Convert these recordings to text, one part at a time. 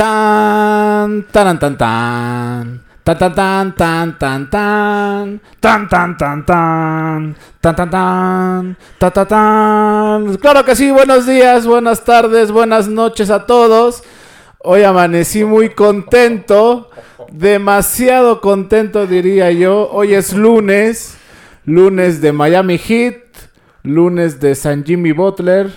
Tan, tan, tan, tan. Tan, tan, tan, tan, tan, tan. Tan, tan, tan, tan. Tan, tan, tan. Tan, tan, tan. Claro que sí, buenos días, buenas tardes, buenas noches a todos. Hoy amanecí muy contento. Demasiado contento, diría yo. Hoy es lunes. Lunes de Miami Heat. Lunes de San Jimmy Butler.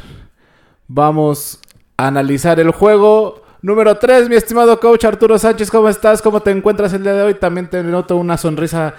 Vamos a analizar el juego. Número 3, mi estimado coach Arturo Sánchez, ¿cómo estás? ¿Cómo te encuentras el día de hoy? También te noto una sonrisa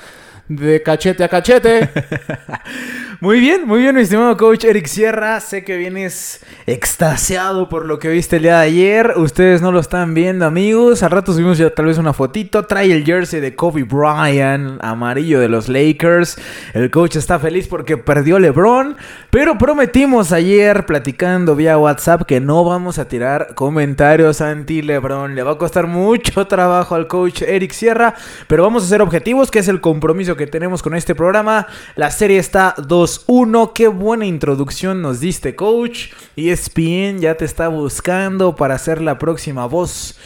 de cachete a cachete. Muy bien, muy bien, mi estimado coach Eric Sierra. Sé que vienes extasiado por lo que viste el día de ayer. Ustedes no lo están viendo, amigos. Al rato subimos ya tal vez una fotito. Trae el jersey de Kobe Bryant, amarillo de los Lakers. El coach está feliz porque perdió LeBron. Pero prometimos ayer, platicando vía WhatsApp, que no vamos a tirar comentarios anti-LeBron. Le va a costar mucho trabajo al coach Eric Sierra. Pero vamos a ser objetivos, que es el compromiso que tenemos con este programa. La serie está 2 1. Qué buena introducción nos diste, coach. ESPN ya te está buscando para ser la próxima voz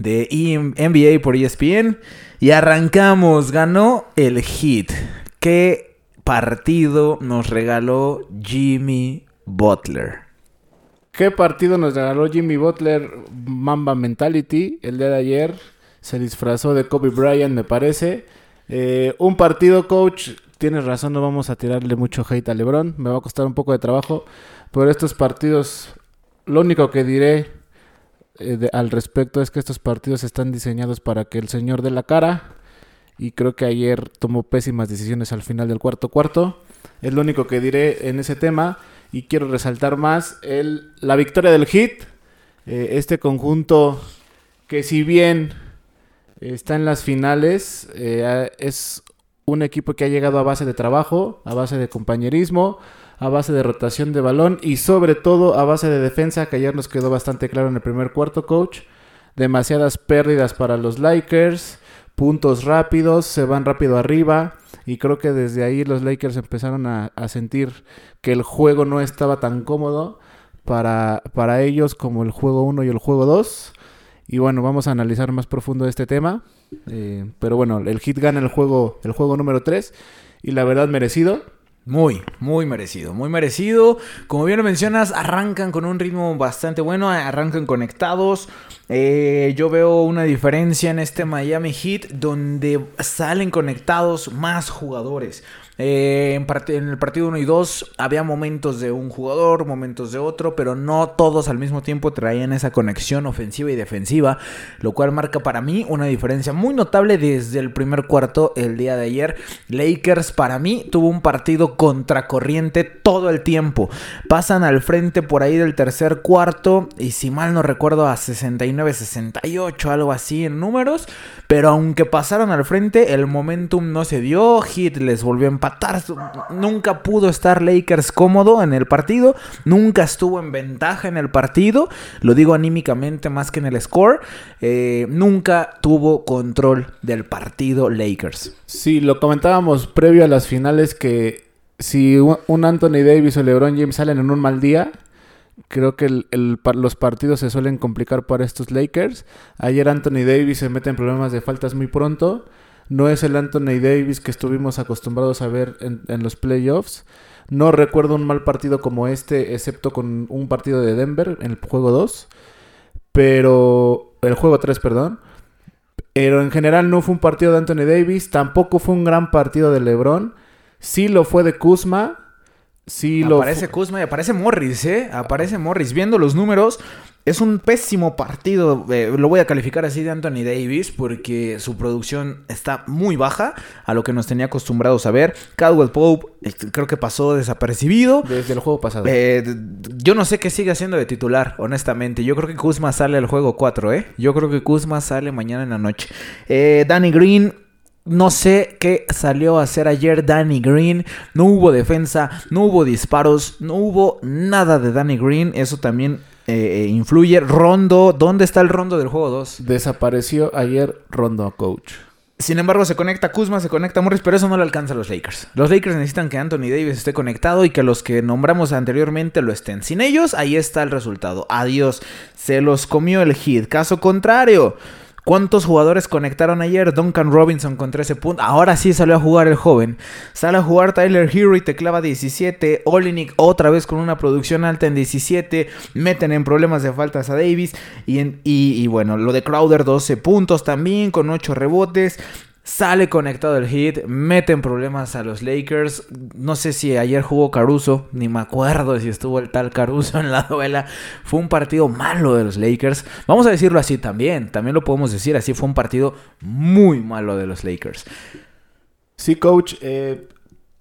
de NBA por ESPN. Y arrancamos. Ganó el hit. Qué partido nos regaló Jimmy Butler. ¿Qué partido nos regaló Jimmy Butler? Mamba Mentality. El día de ayer se disfrazó de Kobe Bryant, me parece. Eh, un partido, coach, tienes razón, no vamos a tirarle mucho hate a LeBron. Me va a costar un poco de trabajo. Pero estos partidos, lo único que diré eh, al respecto es que estos partidos están diseñados para que el señor dé la cara. Y creo que ayer tomó pésimas decisiones al final del cuarto cuarto. Es lo único que diré en ese tema. Y quiero resaltar más la victoria del Hit. Eh, este conjunto que si bien está en las finales, eh, es un equipo que ha llegado a base de trabajo, a base de compañerismo, a base de rotación de balón y sobre todo a base de defensa, que ayer nos quedó bastante claro en el primer cuarto, coach. Demasiadas pérdidas para los Lakers, puntos rápidos, se van rápido arriba y creo que desde ahí los Lakers empezaron a, sentir que el juego no estaba tan cómodo para, para ellos como el juego 1 y el juego 2. Y bueno, vamos a analizar más profundo este tema. Eh, pero bueno, el hit gana el juego, el juego número 3. Y la verdad, merecido. Muy, muy merecido, muy merecido. Como bien lo mencionas, arrancan con un ritmo bastante bueno, arrancan conectados. Eh, yo veo una diferencia en este Miami Heat donde salen conectados más jugadores. Eh, en, el partido 1 y 2 había momentos de un jugador, momentos de otro, pero no todos al mismo tiempo traían esa conexión ofensiva y defensiva, lo cual marca para mí una diferencia muy notable desde el primer cuarto el día de ayer. Lakers para mí tuvo un partido contracorriente todo el tiempo. Pasan al frente por ahí del tercer cuarto y si mal no recuerdo a 69-68, algo así en números, pero aunque pasaron al frente el momentum no se dio, Hit les volvió a empatar Nunca pudo estar Lakers cómodo en el partido. Nunca estuvo en ventaja en el partido. Lo digo anímicamente más que en el score. Eh, nunca tuvo control del partido Lakers. Sí, lo comentábamos previo a las finales que si un Anthony Davis o LeBron James salen en un mal día, creo que los partidos se suelen complicar para estos Lakers. Ayer Anthony Davis se mete en problemas de faltas muy pronto. No es el Anthony Davis que estuvimos acostumbrados a ver en, los playoffs. No recuerdo un mal partido como este, excepto con un partido de Denver en el juego 2. Pero. El juego 3, perdón. Pero en general no fue un partido de Anthony Davis. Tampoco fue un gran partido de LeBron. Sí lo fue de Kuzma. Sí lo aparece Kuzma y aparece Morris, ¿eh? Aparece Morris. Viendo los números, es un pésimo partido, eh, lo voy a calificar así de Anthony Davis porque su producción está muy baja a lo que nos tenía acostumbrados a ver. Caldwell Pope este, creo que pasó desapercibido. Desde el juego pasado. Eh, yo no sé qué sigue haciendo de titular, honestamente. Yo creo que Kuzma sale al juego 4, ¿eh? Yo creo que Kuzma sale mañana en la noche. Eh, Danny Green no sé qué salió a hacer ayer Danny Green. No hubo defensa, no hubo disparos, no hubo nada de Danny Green. Eso también eh, eh, influye. Rondo, ¿dónde está el Rondo del juego 2? Desapareció ayer Rondo, coach. Sin embargo, se conecta Kuzma, se conecta Morris, pero eso no le alcanza a los Lakers. Los Lakers necesitan que Anthony Davis esté conectado y que los que nombramos anteriormente lo estén. Sin ellos, ahí está el resultado. Adiós. Se los comió el hit. Caso contrario. ¿Cuántos jugadores conectaron ayer? Duncan Robinson con 13 puntos. Ahora sí salió a jugar el joven. Sale a jugar Tyler Hero y te clava 17. Olinik otra vez con una producción alta en 17. Meten en problemas de faltas a Davis. Y, en, y, bueno, lo de Crowder 12 puntos también con 8 rebotes. Sale conectado el hit, meten problemas a los Lakers. No sé si ayer jugó Caruso, ni me acuerdo si estuvo el tal Caruso en la duela. Fue un partido malo de los Lakers. Vamos a decirlo así también, también lo podemos decir así. Fue un partido muy malo de los Lakers. Sí, coach. Eh,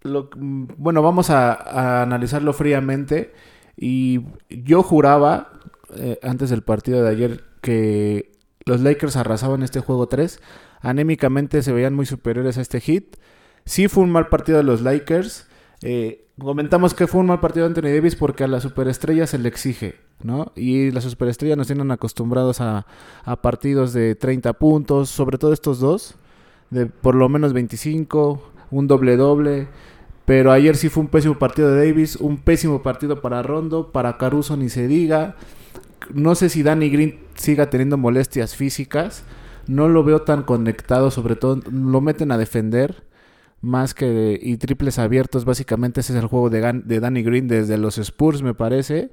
bueno, vamos a, analizarlo fríamente. Y yo juraba eh, antes del partido de ayer que los Lakers arrasaban este juego 3 anémicamente se veían muy superiores a este hit. Sí fue un mal partido de los Lakers. Eh, comentamos que fue un mal partido de Anthony Davis porque a la superestrella se le exige, ¿no? Y las superestrellas nos tienen acostumbrados a, partidos de 30 puntos, sobre todo estos dos, de por lo menos 25, un doble doble. Pero ayer sí fue un pésimo partido de Davis, un pésimo partido para Rondo, para Caruso ni se diga. No sé si Danny Green siga teniendo molestias físicas no lo veo tan conectado, sobre todo lo meten a defender más que y triples abiertos, básicamente ese es el juego de, de Danny Green desde los Spurs me parece.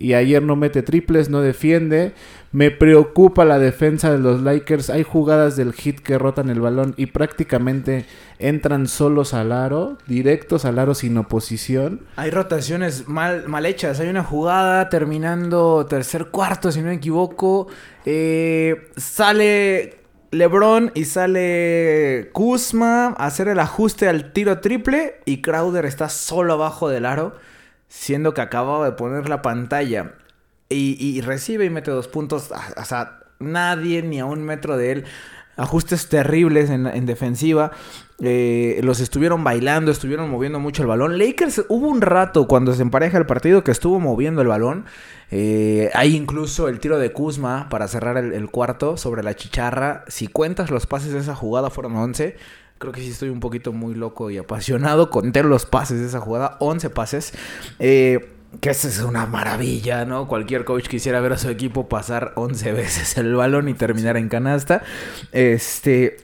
Y ayer no mete triples, no defiende. Me preocupa la defensa de los Lakers. Hay jugadas del hit que rotan el balón y prácticamente entran solos al aro, directos al aro sin oposición. Hay rotaciones mal, mal hechas. Hay una jugada terminando tercer cuarto, si no me equivoco. Eh, sale LeBron y sale Kuzma a hacer el ajuste al tiro triple y Crowder está solo abajo del aro, siendo que acababa de poner la pantalla y, recibe y mete dos puntos. O sea, nadie ni a un metro de él. Ajustes terribles en, en defensiva. Eh, los estuvieron bailando, estuvieron moviendo mucho el balón. Lakers hubo un rato cuando se empareja el partido que estuvo moviendo el balón. Eh, hay incluso el tiro de Kuzma para cerrar el, cuarto sobre la chicharra. Si cuentas los pases de esa jugada fueron 11. Creo que sí estoy un poquito muy loco y apasionado. Conté los pases de esa jugada, 11 pases. Eh, que esa es una maravilla, ¿no? Cualquier coach quisiera ver a su equipo pasar 11 veces el balón y terminar en canasta. Este,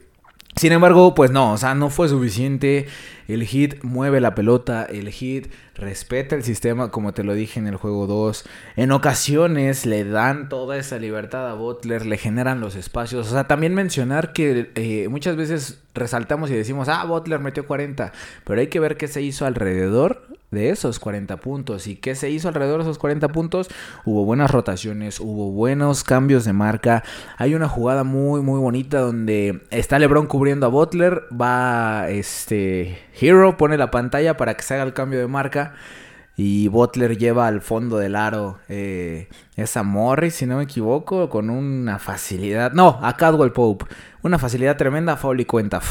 sin embargo, pues no, o sea, no fue suficiente. El hit mueve la pelota, el hit respeta el sistema, como te lo dije en el juego 2. En ocasiones le dan toda esa libertad a Butler, le generan los espacios. O sea, también mencionar que eh, muchas veces resaltamos y decimos, ah, Butler metió 40, pero hay que ver qué se hizo alrededor de esos 40 puntos. ¿Y qué se hizo alrededor de esos 40 puntos? Hubo buenas rotaciones, hubo buenos cambios de marca. Hay una jugada muy, muy bonita donde está LeBron cubriendo a Butler. Va este Hero, pone la pantalla para que se haga el cambio de marca. Y Butler lleva al fondo del aro eh, esa Morris, si no me equivoco, con una facilidad. No, a Cadwell Pope. Una facilidad tremenda, foul y cuenta.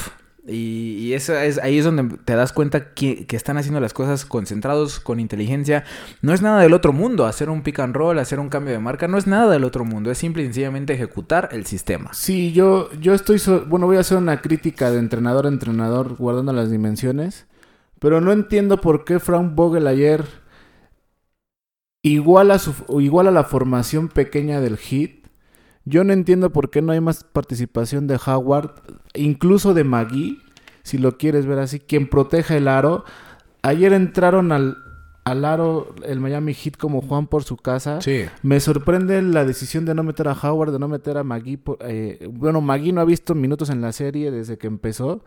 Y, ahí es donde te das cuenta que, están haciendo las cosas concentrados, con inteligencia. No es nada del otro mundo. Hacer un pick and roll, hacer un cambio de marca, no es nada del otro mundo. Es simple y sencillamente ejecutar el sistema. Sí, yo, yo estoy. bueno, voy a hacer una crítica de entrenador a entrenador, guardando las dimensiones. Pero no entiendo por qué Frank Vogel ayer. Igual a, su, igual a la formación pequeña del hit yo no entiendo por qué no hay más participación de Howard, incluso de Magui, si lo quieres ver así, quien proteja el aro. Ayer entraron al, al aro el Miami Heat como Juan por su casa. Sí. Me sorprende la decisión de no meter a Howard, de no meter a Magui. Eh, bueno, Magui no ha visto minutos en la serie desde que empezó.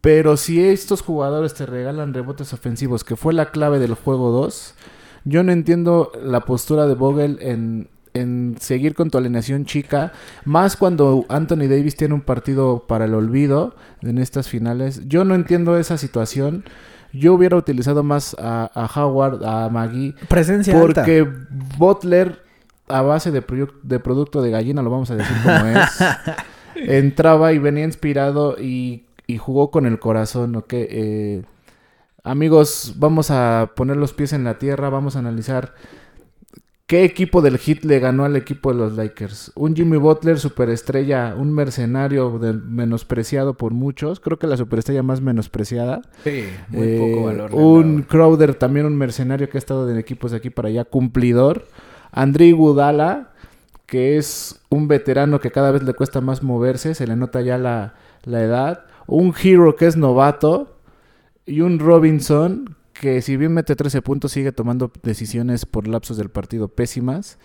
Pero si estos jugadores te regalan rebotes ofensivos, que fue la clave del juego 2, yo no entiendo la postura de Vogel en en seguir con tu alineación chica, más cuando Anthony Davis tiene un partido para el olvido en estas finales. Yo no entiendo esa situación. Yo hubiera utilizado más a, Howard, a Maggie. Presencia Porque Butler, a base de, de producto de gallina, lo vamos a decir como es, entraba y venía inspirado y, jugó con el corazón, ¿ok? Eh, amigos, vamos a poner los pies en la tierra, vamos a analizar ¿Qué equipo del Hit le ganó al equipo de los Lakers? Un Jimmy Butler, superestrella, un mercenario menospreciado por muchos. Creo que la superestrella más menospreciada. Sí, muy poco eh, valor. Un Crowder, también un mercenario que ha estado en equipos de aquí para allá, cumplidor. André Gudala, que es un veterano que cada vez le cuesta más moverse, se le nota ya la, la edad. Un Hero que es novato. Y un Robinson que si bien mete 13 puntos sigue tomando decisiones por lapsos del partido pésimas.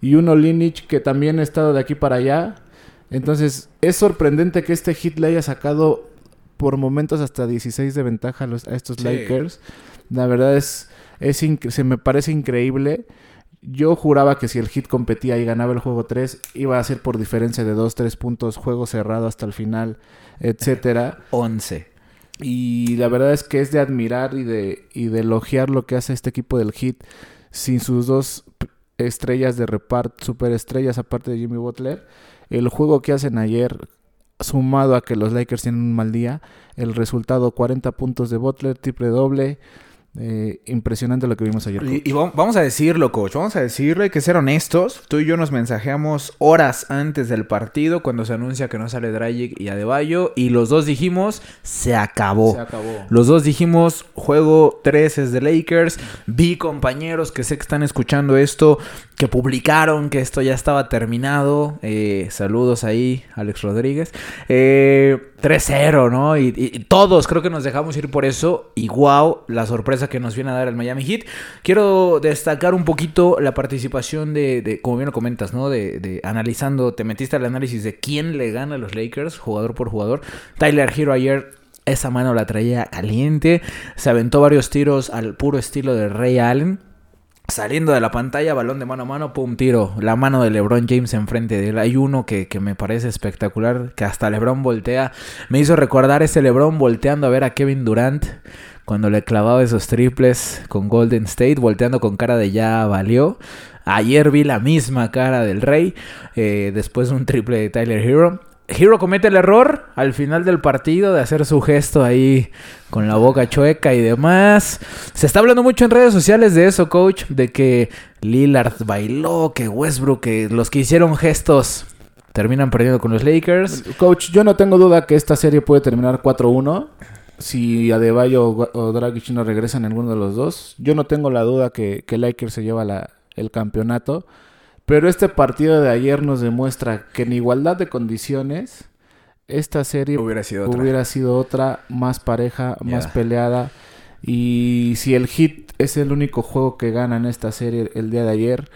Y uno Linich que también ha estado de aquí para allá. Entonces es sorprendente que este hit le haya sacado por momentos hasta 16 de ventaja a, los, a estos Lakers. La verdad es, es se me parece increíble. Yo juraba que si el hit competía y ganaba el juego 3, iba a ser por diferencia de 2, 3 puntos, juego cerrado hasta el final, etcétera. 11. Y la verdad es que es de admirar y de, y de elogiar lo que hace este equipo del Heat sin sus dos estrellas de reparto, superestrellas aparte de Jimmy Butler. El juego que hacen ayer, sumado a que los Lakers tienen un mal día, el resultado 40 puntos de Butler, triple doble, eh, impresionante lo que vimos ayer. Y, vamos a decirlo, coach. Vamos a decirlo, hay que ser honestos. Tú y yo nos mensajeamos horas antes del partido cuando se anuncia que no sale Dragic y Adebayo. Y los dos dijimos, se acabó. Se acabó. Los dos dijimos, juego 3 es de Lakers. Vi compañeros que sé que están escuchando esto, que publicaron que esto ya estaba terminado. Eh, saludos ahí, Alex Rodríguez. Eh, 3-0, ¿no? Y, todos creo que nos dejamos ir por eso. Y wow, la sorpresa que nos viene a dar el Miami Heat. Quiero destacar un poquito la participación de, como bien lo comentas, ¿no? De, analizando, te metiste al análisis de quién le gana a los Lakers, jugador por jugador. Tyler Hero ayer esa mano la traía caliente. Se aventó varios tiros al puro estilo de Ray Allen. Saliendo de la pantalla, balón de mano a mano, pum, tiro. La mano de LeBron James enfrente de él. Hay uno que, me parece espectacular, que hasta LeBron voltea. Me hizo recordar ese LeBron volteando a ver a Kevin Durant cuando le clavaba esos triples con Golden State, volteando con cara de ya valió. Ayer vi la misma cara del Rey, eh, después de un triple de Tyler Hero. Hero comete el error al final del partido de hacer su gesto ahí con la boca chueca y demás. Se está hablando mucho en redes sociales de eso, coach, de que Lillard bailó, que Westbrook, que los que hicieron gestos terminan perdiendo con los Lakers. Coach, yo no tengo duda que esta serie puede terminar 4-1 si Adebayo o Dragic no regresan alguno de los dos. Yo no tengo la duda que, que Lakers se lleva el campeonato. Pero este partido de ayer nos demuestra que en igualdad de condiciones, esta serie hubiera sido otra, hubiera sido otra más pareja, más peleada. Y si el Hit es el único juego que gana en esta serie el día de ayer,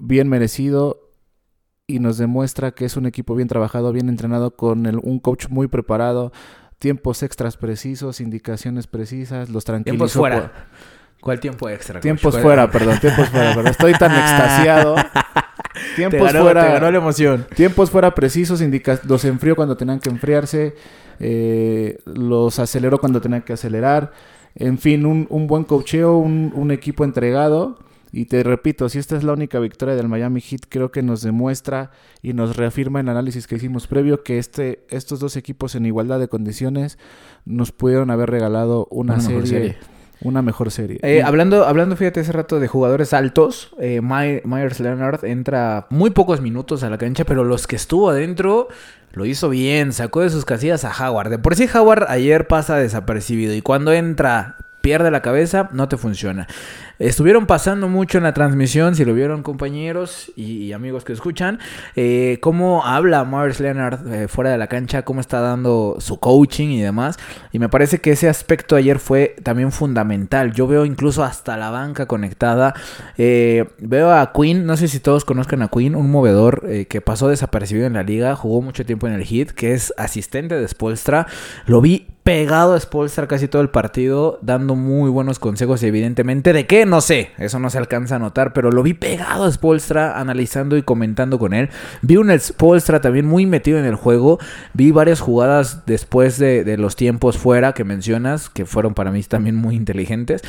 bien merecido y nos demuestra que es un equipo bien trabajado, bien entrenado, con un coach muy preparado, tiempos extras precisos, indicaciones precisas, los tranquilizó. fuera. ¿Cuál tiempo extra? Tiempos fuera, perdón, tiempos fuera, perdón. Estoy tan extasiado. Tiempos fuera. Te ganó la emoción. Tiempos fuera precisos, indica, los enfrió cuando tenían que enfriarse, eh, los aceleró cuando tenían que acelerar. En fin, un, un buen cocheo, un, un, equipo entregado. Y te repito, si esta es la única victoria del Miami Heat, creo que nos demuestra y nos reafirma el análisis que hicimos previo que este, estos dos equipos en igualdad de condiciones nos pudieron haber regalado una, serie una mejor serie. Eh, hablando, hablando, fíjate, hace rato de jugadores altos, eh, Myers Leonard entra muy pocos minutos a la cancha, pero los que estuvo adentro lo hizo bien, sacó de sus casillas a Howard. De por sí Howard ayer pasa desapercibido y cuando entra pierde la cabeza, no te funciona. Estuvieron pasando mucho en la transmisión, si lo vieron compañeros y, amigos que escuchan, eh, cómo habla Morris Leonard eh, fuera de la cancha, cómo está dando su coaching y demás. Y me parece que ese aspecto ayer fue también fundamental. Yo veo incluso hasta la banca conectada. Eh, veo a Quinn, no sé si todos conozcan a Quinn, un movedor que pasó desapercibido en la liga, jugó mucho tiempo en el hit, que es asistente de Spolstra. Lo vi pegado a Spolstra casi todo el partido, dando muy buenos consejos, evidentemente. ¿De qué? No sé, eso no se alcanza a notar, pero lo vi pegado a Spolstra, analizando y comentando con él. Vi un Spolstra también muy metido en el juego. Vi varias jugadas después de, los tiempos fuera que mencionas, que fueron para mí también muy inteligentes.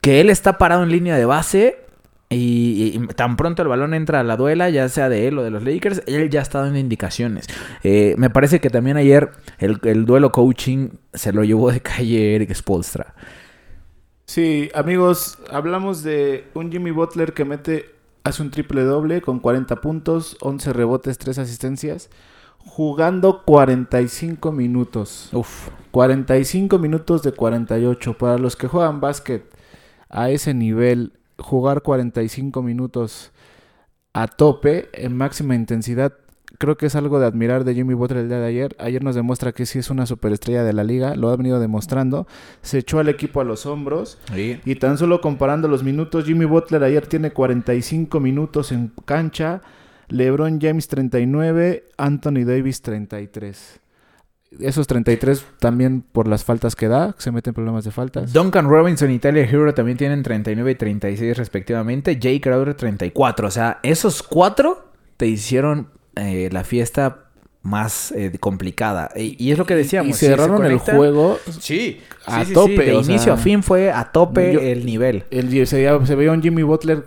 Que él está parado en línea de base, y, tan pronto el balón entra a la duela, ya sea de él o de los Lakers, él ya está dando indicaciones. Eh, me parece que también ayer el, duelo coaching se lo llevó de calle Eric Spolstra. Sí, amigos, hablamos de un Jimmy Butler que mete hace un triple doble con 40 puntos, 11 rebotes, 3 asistencias, jugando 45 minutos. Uf. 45 minutos de 48. Para los que juegan básquet a ese nivel, jugar 45 minutos a tope, en máxima intensidad, creo que es algo de admirar de Jimmy Butler el día de ayer. Ayer nos demuestra que sí es una superestrella de la liga, lo ha venido demostrando. Se echó al equipo a los hombros. Sí. Y tan solo comparando los minutos, Jimmy Butler ayer tiene 45 minutos en cancha, LeBron James 39, Anthony Davis 33. Esos 33 también por las faltas que da, se meten problemas de faltas. Duncan Robinson y Tyler Hero también tienen 39 y 36 respectivamente. Jay Crowder 34. O sea, esos cuatro te hicieron eh, la fiesta más eh, complicada. Y, y es lo que decíamos. Y si se cerraron el juego Sí, a sí, tope, sí, De sea, inicio a fin fue a tope yo- el nivel. El, se, se veía un Jimmy Butler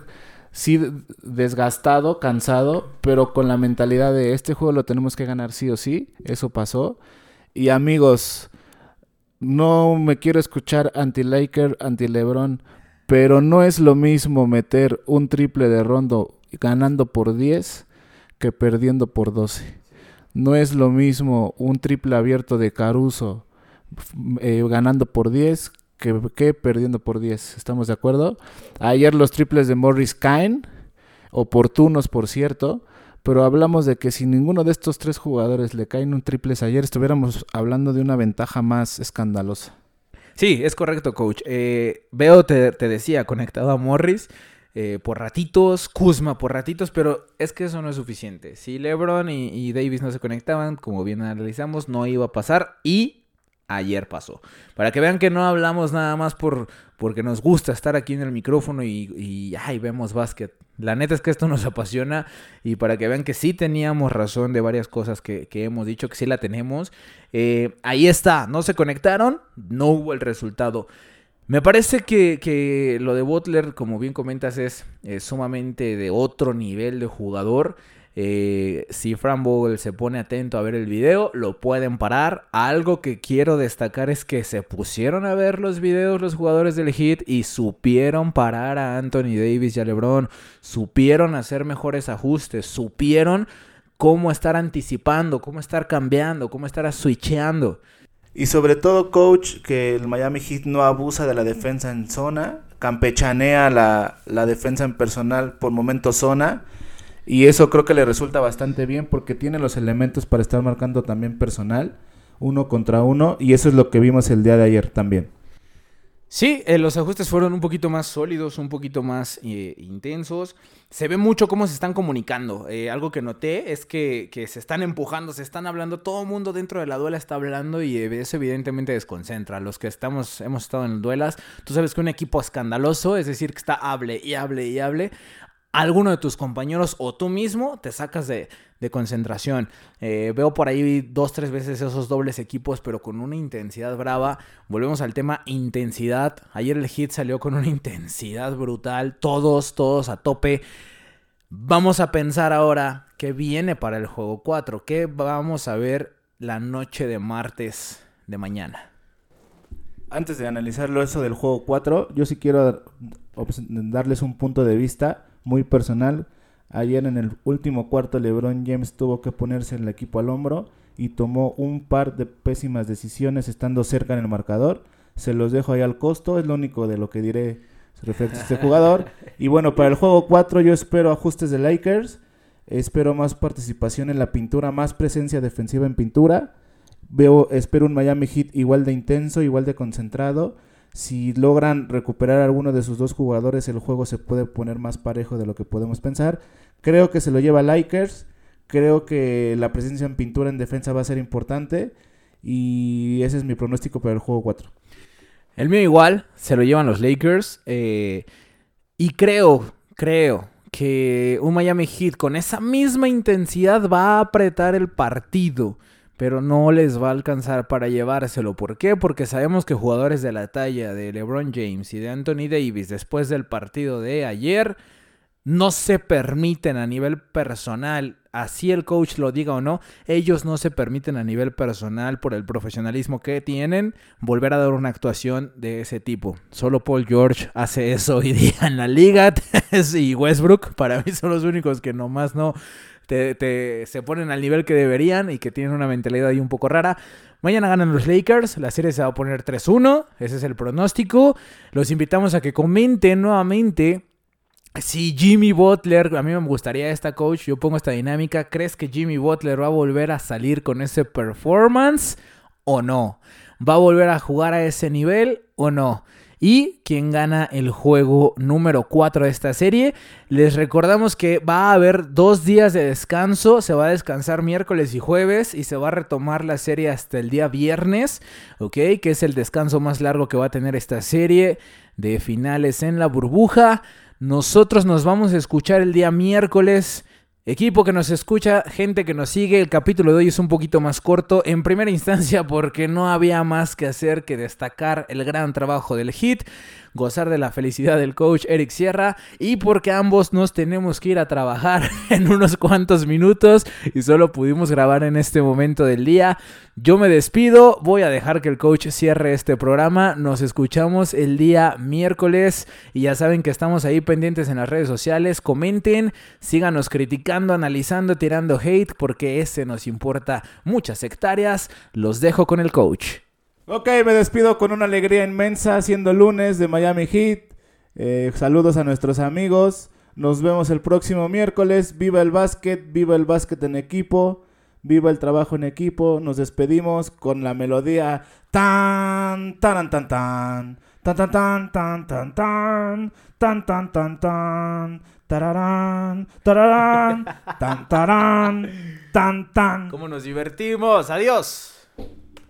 sí desgastado, cansado, pero con la mentalidad de este juego lo tenemos que ganar sí o sí. Eso pasó. Y amigos, no me quiero escuchar anti-Laker, anti-Lebron, pero no es lo mismo meter un triple de rondo ganando por 10 que perdiendo por 12. No es lo mismo un triple abierto de Caruso eh, ganando por 10 que, que perdiendo por 10. ¿Estamos de acuerdo? Ayer los triples de Morris caen, oportunos por cierto, pero hablamos de que si ninguno de estos tres jugadores le caen un triples ayer, estuviéramos hablando de una ventaja más escandalosa. Sí, es correcto, coach. Eh, veo, te, te decía, conectado a Morris eh, por ratitos, Kuzma por ratitos, pero es que eso no es suficiente. Si LeBron y, y Davis no se conectaban, como bien analizamos, no iba a pasar y ayer pasó. Para que vean que no hablamos nada más por porque nos gusta estar aquí en el micrófono y, ay, vemos básquet. La neta es que esto nos apasiona y para que vean que sí teníamos razón de varias cosas que, hemos dicho, que sí la tenemos. Eh, ahí está, no se conectaron, no hubo el resultado. Me parece que, que lo de Butler, como bien comentas, es sumamente de otro nivel de jugador. Eh, si Fran Vogel se pone atento a ver el video, lo pueden parar. Algo que quiero destacar es que se pusieron a ver los videos los jugadores del Heat y supieron parar a Anthony Davis y a LeBron. Supieron hacer mejores ajustes. Supieron cómo estar anticipando, cómo estar cambiando, cómo estar switcheando. Y sobre todo, coach, que el Miami Heat no abusa de la defensa en zona, campechanea la, la defensa en personal por momentos zona. Y eso creo que le resulta bastante bien porque tiene los elementos para estar marcando también personal, uno contra uno, y eso es lo que vimos el día de ayer también. Sí, eh, los ajustes fueron un poquito más sólidos, un poquito más eh, intensos. Se ve mucho cómo se están comunicando. Eh, algo que noté es que, que se están empujando, se están hablando. Todo el mundo dentro de la duela está hablando y eh, eso evidentemente desconcentra. Los que estamos, hemos estado en duelas, tú sabes que un equipo escandaloso, es decir, que está hable y hable y hable, alguno de tus compañeros o tú mismo te sacas de, concentración. Eh, veo por ahí dos, tres veces esos dobles equipos, pero con una intensidad brava. Volvemos al tema intensidad. Ayer el hit salió con una intensidad brutal. Todos, todos a tope. Vamos a pensar ahora qué viene para el juego 4. ¿Qué vamos a ver la noche de martes de mañana? Antes de analizarlo eso del juego 4, yo sí quiero darles un punto de vista muy personal. Ayer en el último cuarto LeBron James tuvo que ponerse el equipo al hombro y tomó un par de pésimas decisiones estando cerca en el marcador. Se los dejo ahí al costo, es lo único de lo que diré respecto a este jugador. Y bueno, para el juego 4 yo espero ajustes de Lakers, espero más participación en la pintura, más presencia defensiva en pintura. Veo, espero un Miami Heat igual de intenso, igual de concentrado. Si logran recuperar a alguno de sus dos jugadores, el juego se puede poner más parejo de lo que podemos pensar. Creo que se lo lleva Lakers. Creo que la presencia en pintura en defensa va a ser importante. Y ese es mi pronóstico para el juego 4. El mío igual, se lo llevan los Lakers. eh, y creo, creo que un Miami Heat con esa misma intensidad va a apretar el partido. Pero no les va a alcanzar para llevárselo. ¿Por qué? Porque sabemos que jugadores de la talla de LeBron James y de Anthony Davis después del partido de ayer no se permiten a nivel personal, así el coach lo diga o no, ellos no se permiten a nivel personal por el profesionalismo que tienen volver a dar una actuación de ese tipo. Solo Paul George hace eso hoy día en la liga y Westbrook para mí son los únicos que nomás no te, se ponen al nivel que deberían y que tienen una mentalidad ahí un poco rara. Mañana ganan los Lakers, la serie se va a poner 3-1, ese es el pronóstico. Los invitamos a que comenten nuevamente si Jimmy Butler, a mí me gustaría esta coach, yo pongo esta dinámica, ¿crees que Jimmy Butler va a volver a salir con ese performance o no? ¿Va a volver a jugar a ese nivel o no? Y quién gana el juego número 4 de esta serie. Les recordamos que va a haber dos días de descanso. Se va a descansar miércoles y jueves y se va a retomar la serie hasta el día viernes, ¿ok? Que es el descanso más largo que va a tener esta serie de finales en la burbuja. Nosotros nos vamos a escuchar el día miércoles. Equipo que nos escucha, gente que nos sigue, el capítulo de hoy es un poquito más corto, en primera instancia porque no había más que hacer que destacar el gran trabajo del hit gozar de la felicidad del coach Eric Sierra y porque ambos nos tenemos que ir a trabajar en unos cuantos minutos y solo pudimos grabar en este momento del día. Yo me despido, voy a dejar que el coach cierre este programa. Nos escuchamos el día miércoles y ya saben que estamos ahí pendientes en las redes sociales. Comenten, síganos criticando, analizando, tirando hate porque ese nos importa muchas hectáreas. Los dejo con el coach. Ok, me despido con una alegría inmensa, siendo lunes de Miami Heat. Eh, saludos a nuestros amigos. Nos vemos el próximo miércoles. Viva el básquet, viva el básquet en equipo, viva el trabajo en equipo. Nos despedimos con la melodía tan tan tan tan tan tan tan tan tan tan tan tan tan tan tararán tararán tan tarán tan tan. ¿Cómo nos divertimos? Adiós.